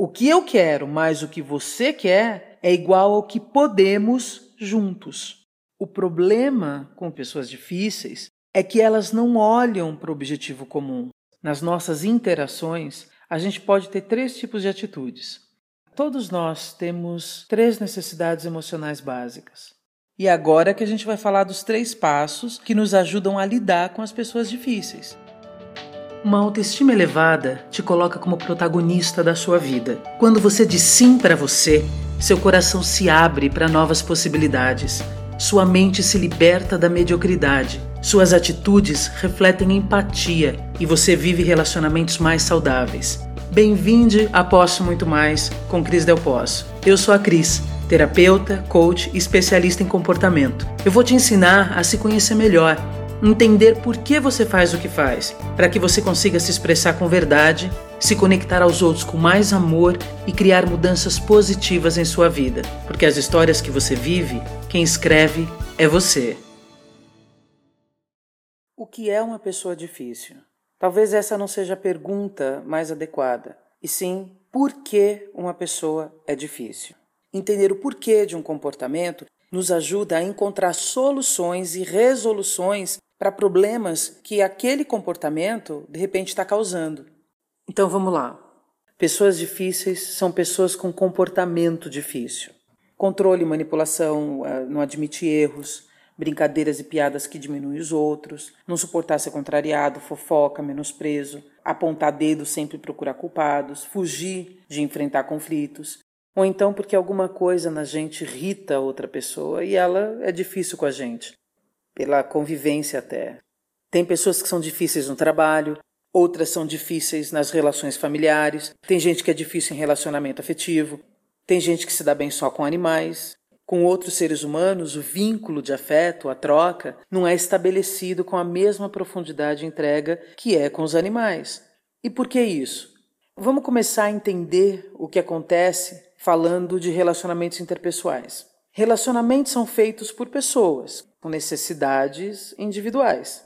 O que eu quero mais o que você quer é igual ao que podemos juntos. O problema com pessoas difíceis é que elas não olham para o objetivo comum. Nas nossas interações, a gente pode ter três tipos de atitudes. Todos nós temos três necessidades emocionais básicas. E agora que a gente vai falar dos três passos que nos ajudam a lidar com as pessoas difíceis. Uma autoestima elevada te coloca como protagonista da sua vida. Quando você diz sim para você, seu coração se abre para novas possibilidades. Sua mente se liberta da mediocridade. Suas atitudes refletem empatia e você vive relacionamentos mais saudáveis. Bem-vinde a Posso Muito Mais com Cris Del Posso. Eu sou a Cris, terapeuta, coach e especialista em comportamento. Eu vou te ensinar a se conhecer melhor entender por que você faz o que faz, para que você consiga se expressar com verdade, se conectar aos outros com mais amor e criar mudanças positivas em sua vida, porque as histórias que você vive, quem escreve é você. O que é uma pessoa difícil? Talvez essa não seja a pergunta mais adequada, e sim por que uma pessoa é difícil. Entender o porquê de um comportamento nos ajuda a encontrar soluções e resoluções para problemas que aquele comportamento de repente está causando. Então vamos lá. Pessoas difíceis são pessoas com comportamento difícil. Controle e manipulação, eh, não admite erros, brincadeiras e piadas que diminuem os outros, não suportar ser contrariado, fofoca, menosprezo, apontar dedo, sempre procurar culpados, fugir de enfrentar conflitos, ou então porque alguma coisa na gente irrita outra pessoa e ela é difícil com a gente pela convivência até. Tem pessoas que são difíceis no trabalho, outras são difíceis nas relações familiares, tem gente que é difícil em relacionamento afetivo, tem gente que se dá bem só com animais. Com outros seres humanos, o vínculo de afeto, a troca, não é estabelecido com a mesma profundidade de entrega que é com os animais. E por que isso? Vamos começar a entender o que acontece falando de relacionamentos interpessoais. Relacionamentos são feitos por pessoas com necessidades individuais.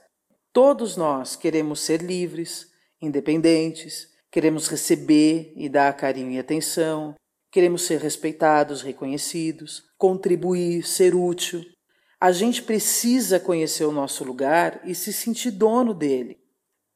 Todos nós queremos ser livres, independentes, queremos receber e dar carinho e atenção, queremos ser respeitados, reconhecidos, contribuir, ser útil. A gente precisa conhecer o nosso lugar e se sentir dono dele.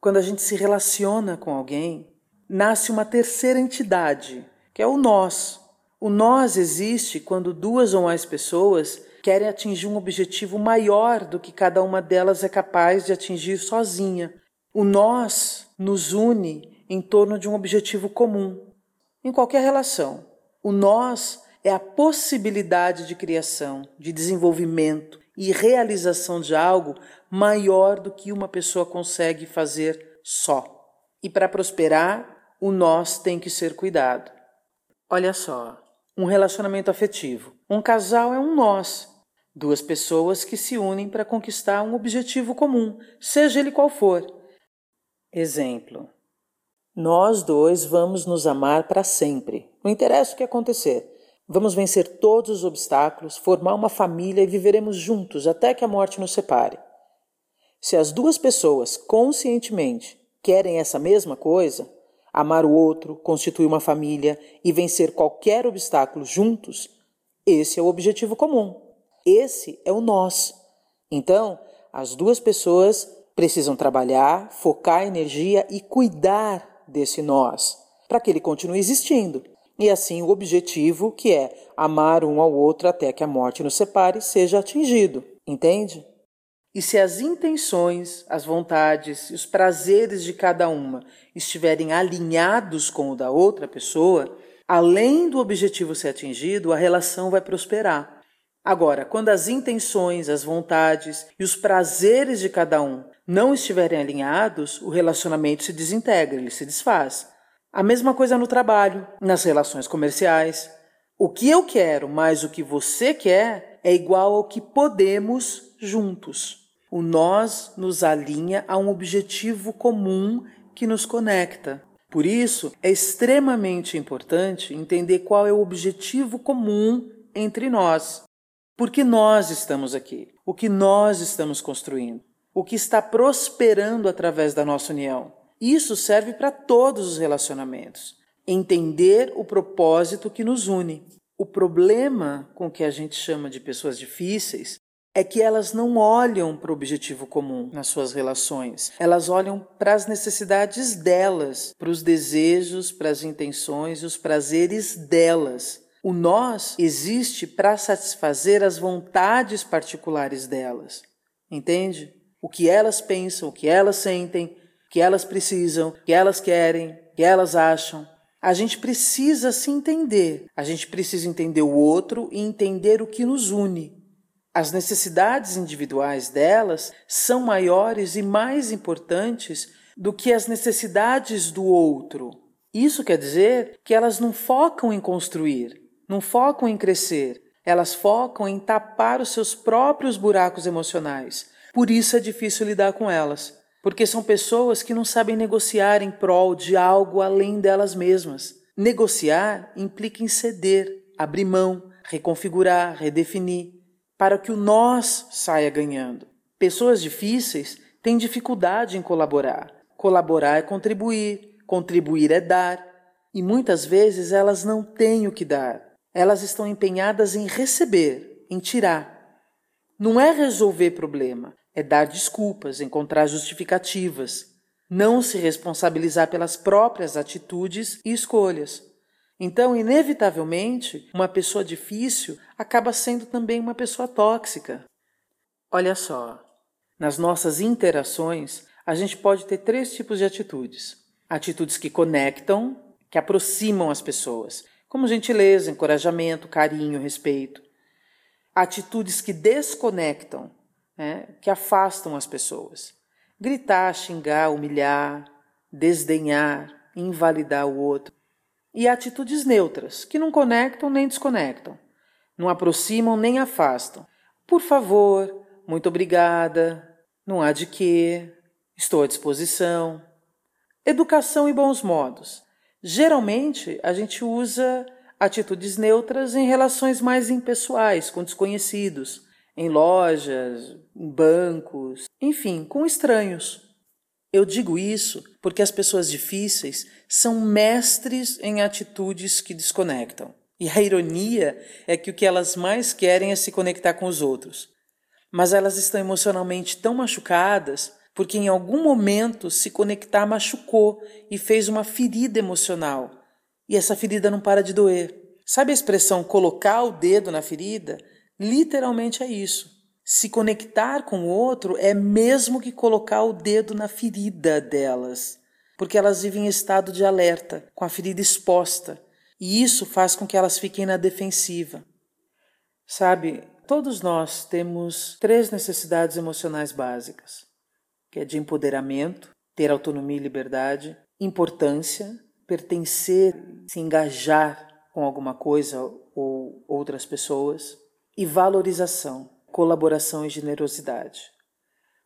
Quando a gente se relaciona com alguém, nasce uma terceira entidade, que é o nós. O nós existe quando duas ou mais pessoas querem atingir um objetivo maior do que cada uma delas é capaz de atingir sozinha. O nós nos une em torno de um objetivo comum. Em qualquer relação, o nós é a possibilidade de criação, de desenvolvimento e realização de algo maior do que uma pessoa consegue fazer só. E para prosperar, o nós tem que ser cuidado. Olha só, um relacionamento afetivo. Um casal é um nós, Duas pessoas que se unem para conquistar um objetivo comum, seja ele qual for. Exemplo: Nós dois vamos nos amar para sempre. Não interessa o que acontecer. Vamos vencer todos os obstáculos, formar uma família e viveremos juntos até que a morte nos separe. Se as duas pessoas conscientemente querem essa mesma coisa, amar o outro, constituir uma família e vencer qualquer obstáculo juntos, esse é o objetivo comum. Esse é o nós. Então, as duas pessoas precisam trabalhar, focar energia e cuidar desse nós, para que ele continue existindo. E assim o objetivo, que é amar um ao outro até que a morte nos separe, seja atingido. Entende? E se as intenções, as vontades e os prazeres de cada uma estiverem alinhados com o da outra pessoa, além do objetivo ser atingido, a relação vai prosperar. Agora, quando as intenções, as vontades e os prazeres de cada um não estiverem alinhados, o relacionamento se desintegra, ele se desfaz. A mesma coisa no trabalho, nas relações comerciais. O que eu quero mais o que você quer é igual ao que podemos juntos. O nós nos alinha a um objetivo comum que nos conecta. Por isso, é extremamente importante entender qual é o objetivo comum entre nós. Porque nós estamos aqui, o que nós estamos construindo, o que está prosperando através da nossa união. Isso serve para todos os relacionamentos. entender o propósito que nos une. O problema com o que a gente chama de pessoas difíceis é que elas não olham para o objetivo comum nas suas relações. Elas olham para as necessidades delas, para os desejos, para as intenções e os prazeres delas. O nós existe para satisfazer as vontades particulares delas. Entende? O que elas pensam, o que elas sentem, o que elas precisam, o que elas querem, o que elas acham. A gente precisa se entender. A gente precisa entender o outro e entender o que nos une. As necessidades individuais delas são maiores e mais importantes do que as necessidades do outro. Isso quer dizer que elas não focam em construir, não focam em crescer, elas focam em tapar os seus próprios buracos emocionais. Por isso é difícil lidar com elas, porque são pessoas que não sabem negociar em prol de algo além delas mesmas. Negociar implica em ceder, abrir mão, reconfigurar, redefinir para que o nós saia ganhando. Pessoas difíceis têm dificuldade em colaborar. Colaborar é contribuir, contribuir é dar, e muitas vezes elas não têm o que dar. Elas estão empenhadas em receber, em tirar. Não é resolver problema, é dar desculpas, encontrar justificativas, não se responsabilizar pelas próprias atitudes e escolhas. Então, inevitavelmente, uma pessoa difícil acaba sendo também uma pessoa tóxica. Olha só, nas nossas interações, a gente pode ter três tipos de atitudes: atitudes que conectam, que aproximam as pessoas, como gentileza, encorajamento, carinho, respeito. Atitudes que desconectam, né, que afastam as pessoas. Gritar, xingar, humilhar, desdenhar, invalidar o outro e atitudes neutras, que não conectam nem desconectam, não aproximam nem afastam. Por favor, muito obrigada, não há de quê, estou à disposição. Educação e bons modos. Geralmente a gente usa atitudes neutras em relações mais impessoais, com desconhecidos, em lojas, em bancos, enfim, com estranhos. Eu digo isso porque as pessoas difíceis são mestres em atitudes que desconectam. E a ironia é que o que elas mais querem é se conectar com os outros. Mas elas estão emocionalmente tão machucadas porque em algum momento se conectar machucou e fez uma ferida emocional. E essa ferida não para de doer. Sabe a expressão colocar o dedo na ferida? Literalmente é isso. Se conectar com o outro é mesmo que colocar o dedo na ferida delas, porque elas vivem em estado de alerta, com a ferida exposta, e isso faz com que elas fiquem na defensiva. Sabe, todos nós temos três necessidades emocionais básicas, que é de empoderamento, ter autonomia e liberdade, importância, pertencer, se engajar com alguma coisa ou outras pessoas, e valorização colaboração e generosidade.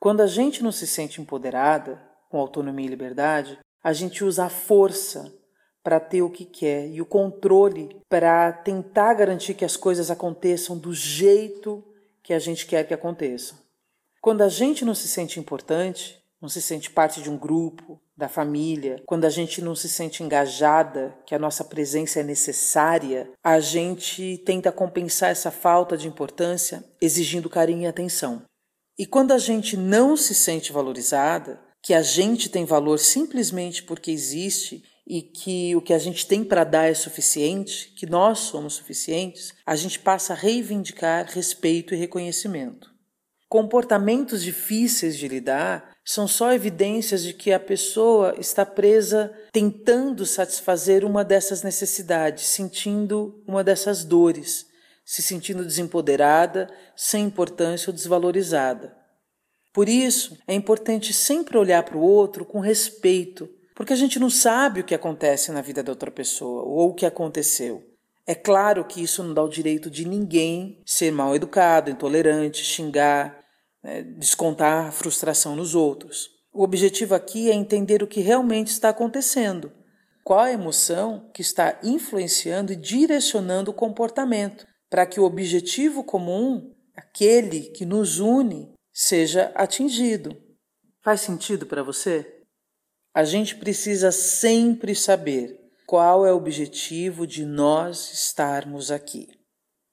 Quando a gente não se sente empoderada, com autonomia e liberdade, a gente usa a força para ter o que quer e o controle para tentar garantir que as coisas aconteçam do jeito que a gente quer que aconteçam. Quando a gente não se sente importante, não se sente parte de um grupo, da família, quando a gente não se sente engajada, que a nossa presença é necessária, a gente tenta compensar essa falta de importância exigindo carinho e atenção. E quando a gente não se sente valorizada, que a gente tem valor simplesmente porque existe e que o que a gente tem para dar é suficiente, que nós somos suficientes, a gente passa a reivindicar respeito e reconhecimento. Comportamentos difíceis de lidar são só evidências de que a pessoa está presa tentando satisfazer uma dessas necessidades, sentindo uma dessas dores, se sentindo desempoderada, sem importância ou desvalorizada. Por isso, é importante sempre olhar para o outro com respeito, porque a gente não sabe o que acontece na vida da outra pessoa ou o que aconteceu. É claro que isso não dá o direito de ninguém ser mal educado, intolerante, xingar, né, descontar a frustração nos outros. O objetivo aqui é entender o que realmente está acontecendo, qual a emoção que está influenciando e direcionando o comportamento, para que o objetivo comum, aquele que nos une, seja atingido. Faz sentido para você? A gente precisa sempre saber qual é o objetivo de nós estarmos aqui.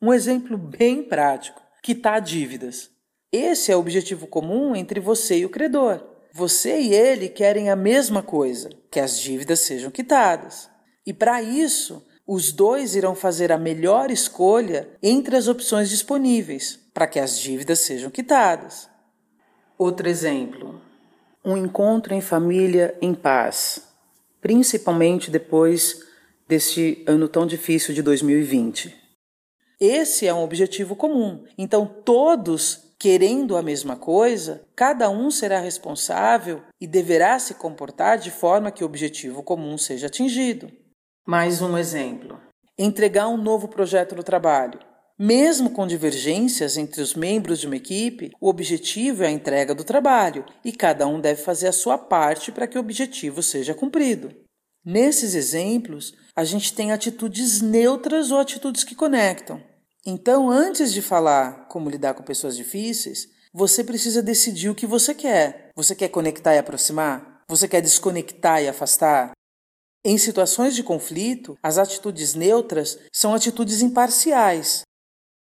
Um exemplo bem prático: quitar dívidas. Esse é o objetivo comum entre você e o credor. Você e ele querem a mesma coisa, que as dívidas sejam quitadas. E para isso, os dois irão fazer a melhor escolha entre as opções disponíveis para que as dívidas sejam quitadas. Outro exemplo: um encontro em família em paz, principalmente depois deste ano tão difícil de 2020. Esse é um objetivo comum, então todos querendo a mesma coisa, cada um será responsável e deverá se comportar de forma que o objetivo comum seja atingido. Mais um exemplo: entregar um novo projeto no trabalho. Mesmo com divergências entre os membros de uma equipe, o objetivo é a entrega do trabalho e cada um deve fazer a sua parte para que o objetivo seja cumprido. Nesses exemplos, a gente tem atitudes neutras ou atitudes que conectam. Então, antes de falar como lidar com pessoas difíceis, você precisa decidir o que você quer. Você quer conectar e aproximar? Você quer desconectar e afastar? Em situações de conflito, as atitudes neutras são atitudes imparciais.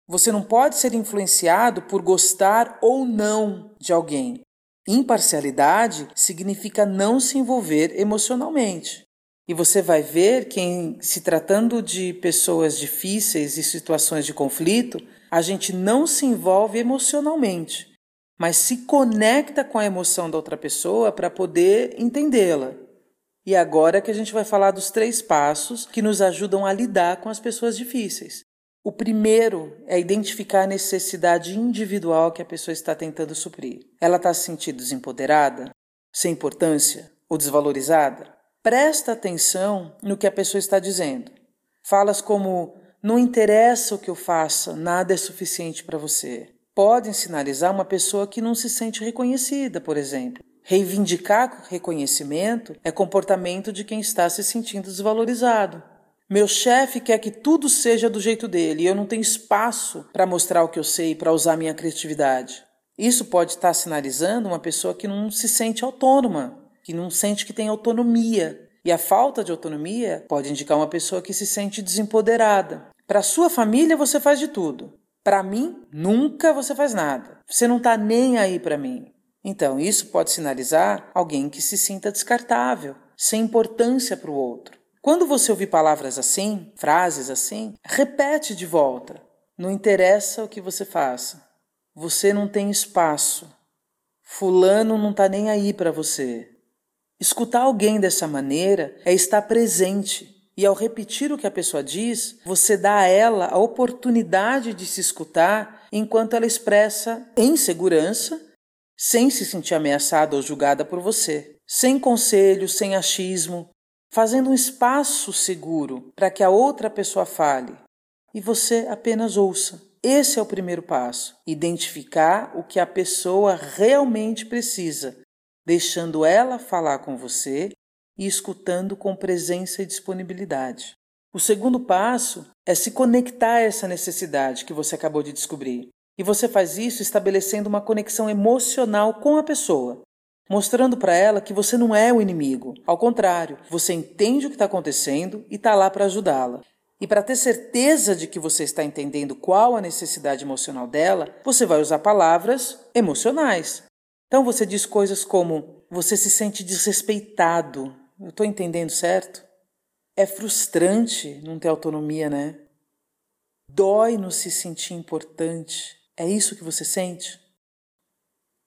Você não pode ser influenciado por gostar ou não de alguém. Imparcialidade significa não se envolver emocionalmente. E você vai ver que, em se tratando de pessoas difíceis e situações de conflito, a gente não se envolve emocionalmente, mas se conecta com a emoção da outra pessoa para poder entendê-la. E agora que a gente vai falar dos três passos que nos ajudam a lidar com as pessoas difíceis. O primeiro é identificar a necessidade individual que a pessoa está tentando suprir. Ela está se sentindo desempoderada, sem importância ou desvalorizada? Presta atenção no que a pessoa está dizendo. Falas como: não interessa o que eu faça, nada é suficiente para você. Podem sinalizar uma pessoa que não se sente reconhecida, por exemplo. Reivindicar reconhecimento é comportamento de quem está se sentindo desvalorizado. Meu chefe quer que tudo seja do jeito dele e eu não tenho espaço para mostrar o que eu sei, para usar minha criatividade. Isso pode estar sinalizando uma pessoa que não se sente autônoma, que não sente que tem autonomia. E a falta de autonomia pode indicar uma pessoa que se sente desempoderada. Para sua família você faz de tudo. Para mim, nunca você faz nada. Você não está nem aí para mim. Então, isso pode sinalizar alguém que se sinta descartável, sem importância para o outro. Quando você ouvir palavras assim, frases assim, repete de volta. Não interessa o que você faça. Você não tem espaço. Fulano não está nem aí para você. Escutar alguém dessa maneira é estar presente. E ao repetir o que a pessoa diz, você dá a ela a oportunidade de se escutar enquanto ela expressa em segurança, sem se sentir ameaçada ou julgada por você, sem conselho, sem achismo, fazendo um espaço seguro para que a outra pessoa fale e você apenas ouça. Esse é o primeiro passo: identificar o que a pessoa realmente precisa deixando ela falar com você e escutando com presença e disponibilidade. O segundo passo é se conectar a essa necessidade que você acabou de descobrir. E você faz isso estabelecendo uma conexão emocional com a pessoa, mostrando para ela que você não é o inimigo. Ao contrário, você entende o que está acontecendo e está lá para ajudá-la. E para ter certeza de que você está entendendo qual a necessidade emocional dela, você vai usar palavras emocionais. Então você diz coisas como: você se sente desrespeitado. Eu estou entendendo certo? É frustrante não ter autonomia, né? Dói no se sentir importante. É isso que você sente?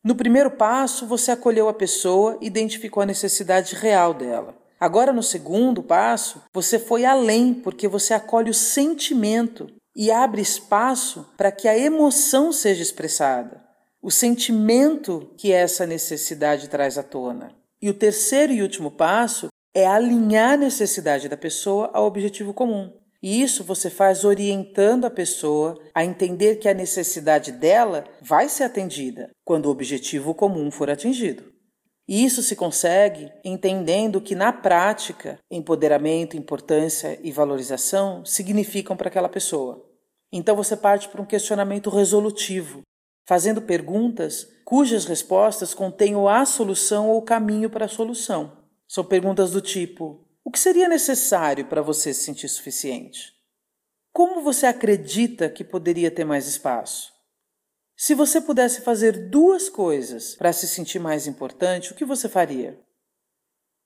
No primeiro passo, você acolheu a pessoa e identificou a necessidade real dela. Agora, no segundo passo, você foi além, porque você acolhe o sentimento e abre espaço para que a emoção seja expressada o sentimento que essa necessidade traz à tona. E o terceiro e último passo é alinhar a necessidade da pessoa ao objetivo comum. E isso você faz orientando a pessoa a entender que a necessidade dela vai ser atendida quando o objetivo comum for atingido. E isso se consegue entendendo que, na prática, empoderamento, importância e valorização significam para aquela pessoa. Então você parte para um questionamento resolutivo, fazendo perguntas cujas respostas contenham a solução ou o caminho para a solução. São perguntas do tipo: O que seria necessário para você se sentir suficiente? Como você acredita que poderia ter mais espaço? Se você pudesse fazer duas coisas para se sentir mais importante, o que você faria?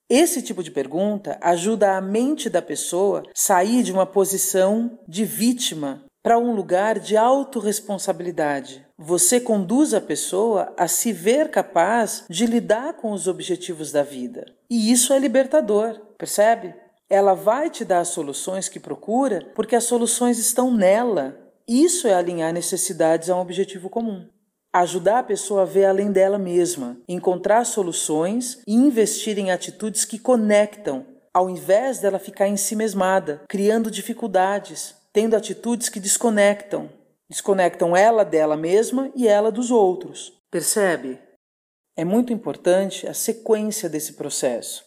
Esse tipo de pergunta ajuda a mente da pessoa sair de uma posição de vítima para um lugar de autorresponsabilidade. Você conduz a pessoa a se ver capaz de lidar com os objetivos da vida. E isso é libertador, percebe? Ela vai te dar as soluções que procura porque as soluções estão nela. Isso é alinhar necessidades a um objetivo comum. Ajudar a pessoa a ver além dela mesma, encontrar soluções e investir em atitudes que conectam, ao invés dela ficar em si mesmada, criando dificuldades, tendo atitudes que desconectam. Desconectam ela dela mesma e ela dos outros. Percebe? É muito importante a sequência desse processo.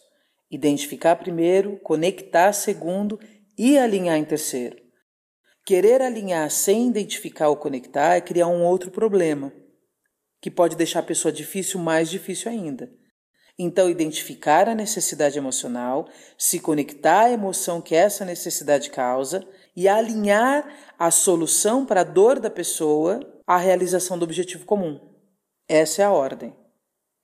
Identificar primeiro, conectar segundo e alinhar em terceiro. Querer alinhar sem identificar ou conectar é criar um outro problema, que pode deixar a pessoa difícil mais difícil ainda. Então, identificar a necessidade emocional, se conectar à emoção que essa necessidade causa e alinhar a solução para a dor da pessoa à realização do objetivo comum. Essa é a ordem.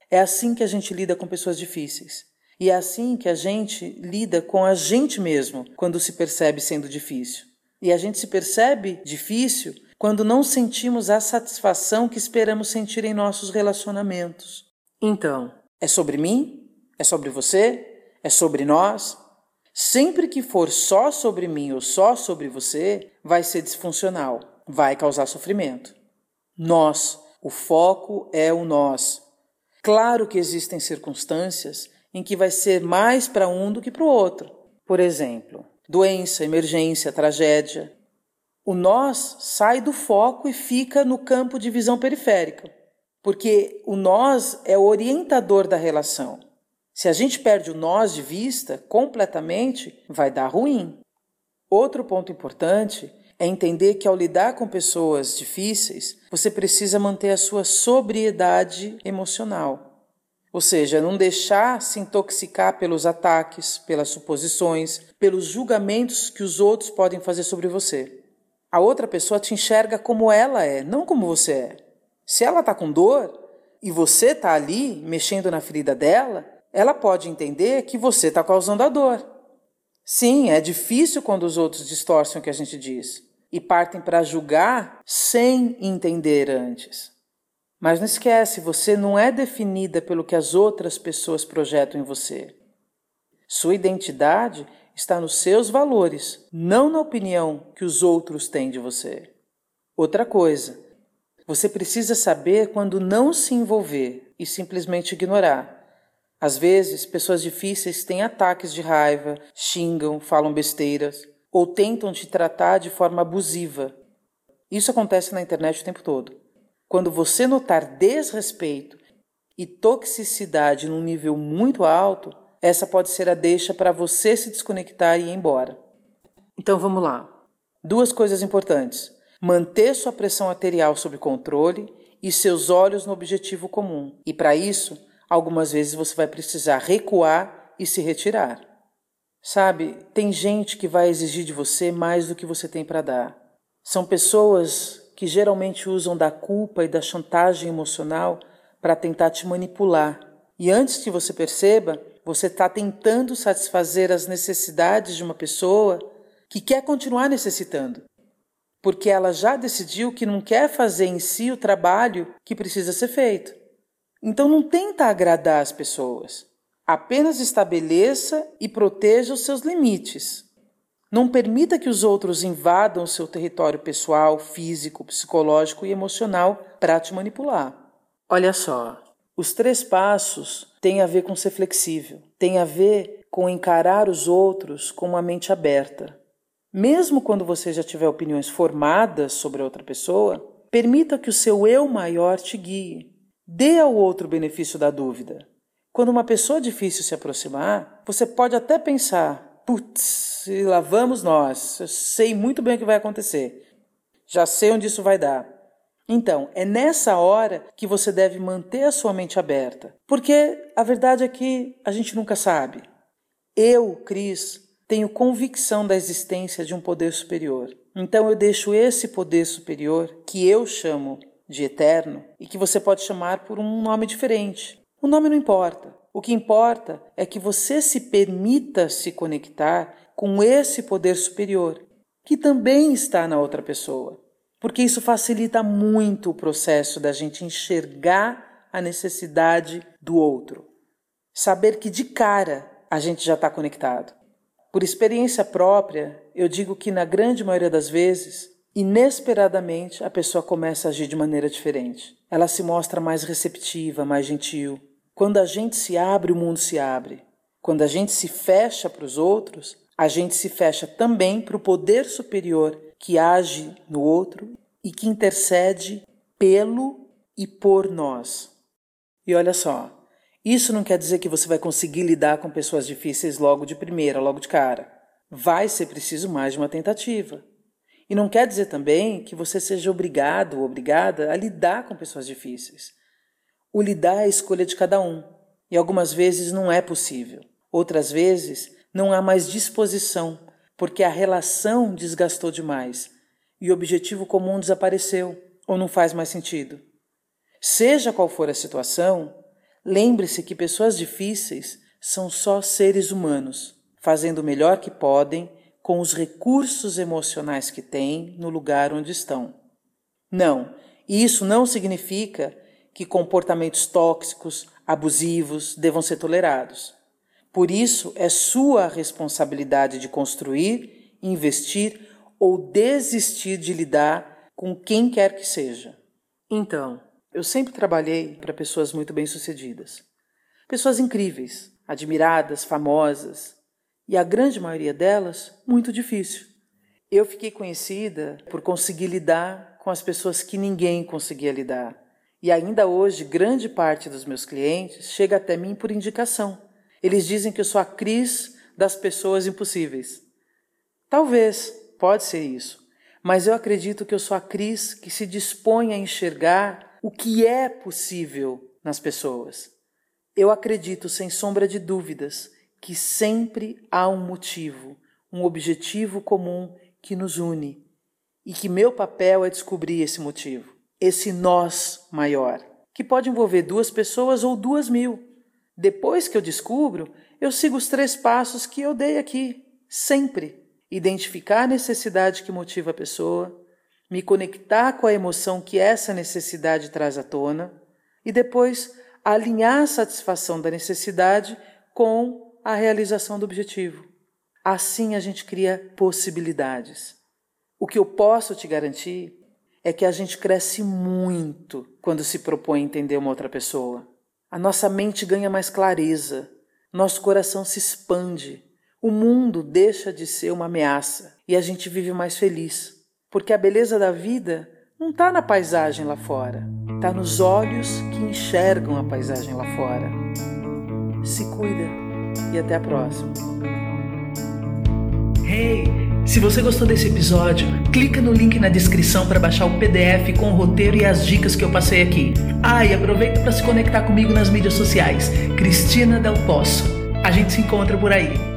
É assim que a gente lida com pessoas difíceis. E é assim que a gente lida com a gente mesmo quando se percebe sendo difícil. E a gente se percebe difícil quando não sentimos a satisfação que esperamos sentir em nossos relacionamentos. Então, é sobre mim? É sobre você? É sobre nós? Sempre que for só sobre mim ou só sobre você, vai ser disfuncional, vai causar sofrimento. Nós, o foco é o nós. Claro que existem circunstâncias em que vai ser mais para um do que para o outro. Por exemplo, doença, emergência, tragédia. O nós sai do foco e fica no campo de visão periférica, porque o nós é o orientador da relação. Se a gente perde o nós de vista completamente, vai dar ruim. Outro ponto importante é entender que ao lidar com pessoas difíceis, você precisa manter a sua sobriedade emocional. Ou seja, não deixar se intoxicar pelos ataques, pelas suposições, pelos julgamentos que os outros podem fazer sobre você. A outra pessoa te enxerga como ela é, não como você é. Se ela está com dor e você está ali mexendo na ferida dela, ela pode entender que você está causando a dor. Sim, é difícil quando os outros distorcem o que a gente diz e partem para julgar sem entender antes. Mas não esquece, você não é definida pelo que as outras pessoas projetam em você. Sua identidade está nos seus valores, não na opinião que os outros têm de você. Outra coisa, você precisa saber quando não se envolver e simplesmente ignorar às vezes, pessoas difíceis têm ataques de raiva, xingam, falam besteiras ou tentam te tratar de forma abusiva. Isso acontece na internet o tempo todo. Quando você notar desrespeito e toxicidade num nível muito alto, essa pode ser a deixa para você se desconectar e ir embora. Então vamos lá. Duas coisas importantes: manter sua pressão arterial sob controle e seus olhos no objetivo comum. E para isso, Algumas vezes você vai precisar recuar e se retirar. Sabe, tem gente que vai exigir de você mais do que você tem para dar. São pessoas que geralmente usam da culpa e da chantagem emocional para tentar te manipular. E antes que você perceba, você está tentando satisfazer as necessidades de uma pessoa que quer continuar necessitando, porque ela já decidiu que não quer fazer em si o trabalho que precisa ser feito. Então não tenta agradar as pessoas. Apenas estabeleça e proteja os seus limites. Não permita que os outros invadam o seu território pessoal, físico, psicológico e emocional para te manipular. Olha só, os três passos têm a ver com ser flexível, têm a ver com encarar os outros com uma mente aberta. Mesmo quando você já tiver opiniões formadas sobre outra pessoa, permita que o seu eu maior te guie. Dê ao outro o benefício da dúvida. Quando uma pessoa difícil se aproximar, você pode até pensar: putz, lá vamos nós, eu sei muito bem o que vai acontecer, já sei onde isso vai dar. Então, é nessa hora que você deve manter a sua mente aberta, porque a verdade é que a gente nunca sabe. Eu, Cris, tenho convicção da existência de um poder superior. Então eu deixo esse poder superior, que eu chamo de eterno, e que você pode chamar por um nome diferente. O nome não importa. O que importa é que você se permita se conectar com esse poder superior, que também está na outra pessoa. Porque isso facilita muito o processo da gente enxergar a necessidade do outro. Saber que de cara a gente já está conectado. Por experiência própria, eu digo que na grande maioria das vezes, inesperadamente, a pessoa começa a agir de maneira diferente. Ela se mostra mais receptiva, mais gentil. Quando a gente se abre, o mundo se abre. Quando a gente se fecha para os outros, a gente se fecha também para o poder superior que age no outro e que intercede pelo e por nós. E olha só, isso não quer dizer que você vai conseguir lidar com pessoas difíceis logo de primeira, logo de cara. Vai ser preciso mais de uma tentativa. E não quer dizer também que você seja obrigado ou obrigada a lidar com pessoas difíceis. O lidar é a escolha de cada um, e algumas vezes não é possível. Outras vezes não há mais disposição, porque a relação desgastou demais e o objetivo comum desapareceu ou não faz mais sentido. Seja qual for a situação, Lembre-se que pessoas difíceis são só seres humanos, fazendo o melhor que podem com os recursos emocionais que têm no lugar onde estão. Não, isso não significa que comportamentos tóxicos, abusivos devam ser tolerados. Por isso, é sua responsabilidade de construir, investir ou desistir de lidar com quem quer que seja. Então, eu sempre trabalhei para pessoas muito bem-sucedidas. Pessoas incríveis, admiradas, famosas, e a grande maioria delas muito difícil. Eu fiquei conhecida por conseguir lidar com as pessoas que ninguém conseguia lidar. E ainda hoje, grande parte dos meus clientes chega até mim por indicação. Eles dizem que eu sou a Cris das pessoas impossíveis. Talvez, pode ser isso, mas eu acredito que eu sou a Cris que se dispõe a enxergar o que é possível nas pessoas. Eu acredito, sem sombra de dúvidas, que sempre há um motivo, um objetivo comum que nos une e que meu papel é descobrir esse motivo, esse nós maior, que pode envolver duas pessoas ou duas mil. Depois que eu descubro, eu sigo os três passos que eu dei aqui, sempre. Identificar a necessidade que motiva a pessoa, me conectar com a emoção que essa necessidade traz à tona e depois alinhar a satisfação da necessidade com a realização do objetivo. Assim a gente cria possibilidades. O que eu posso te garantir é que a gente cresce muito quando se propõe entender uma outra pessoa. A nossa mente ganha mais clareza, nosso coração se expande, o mundo deixa de ser uma ameaça e a gente vive mais feliz porque a beleza da vida não está na paisagem lá fora, está nos olhos que enxergam a paisagem lá fora. Se cuida e até a próxima. Hey, se você gostou desse episódio, clica no link na descrição para baixar o PDF com o roteiro e as dicas que eu passei aqui. Ah, e aproveita para se conectar comigo nas mídias sociais. Cristina Del Poço. A gente se encontra por aí.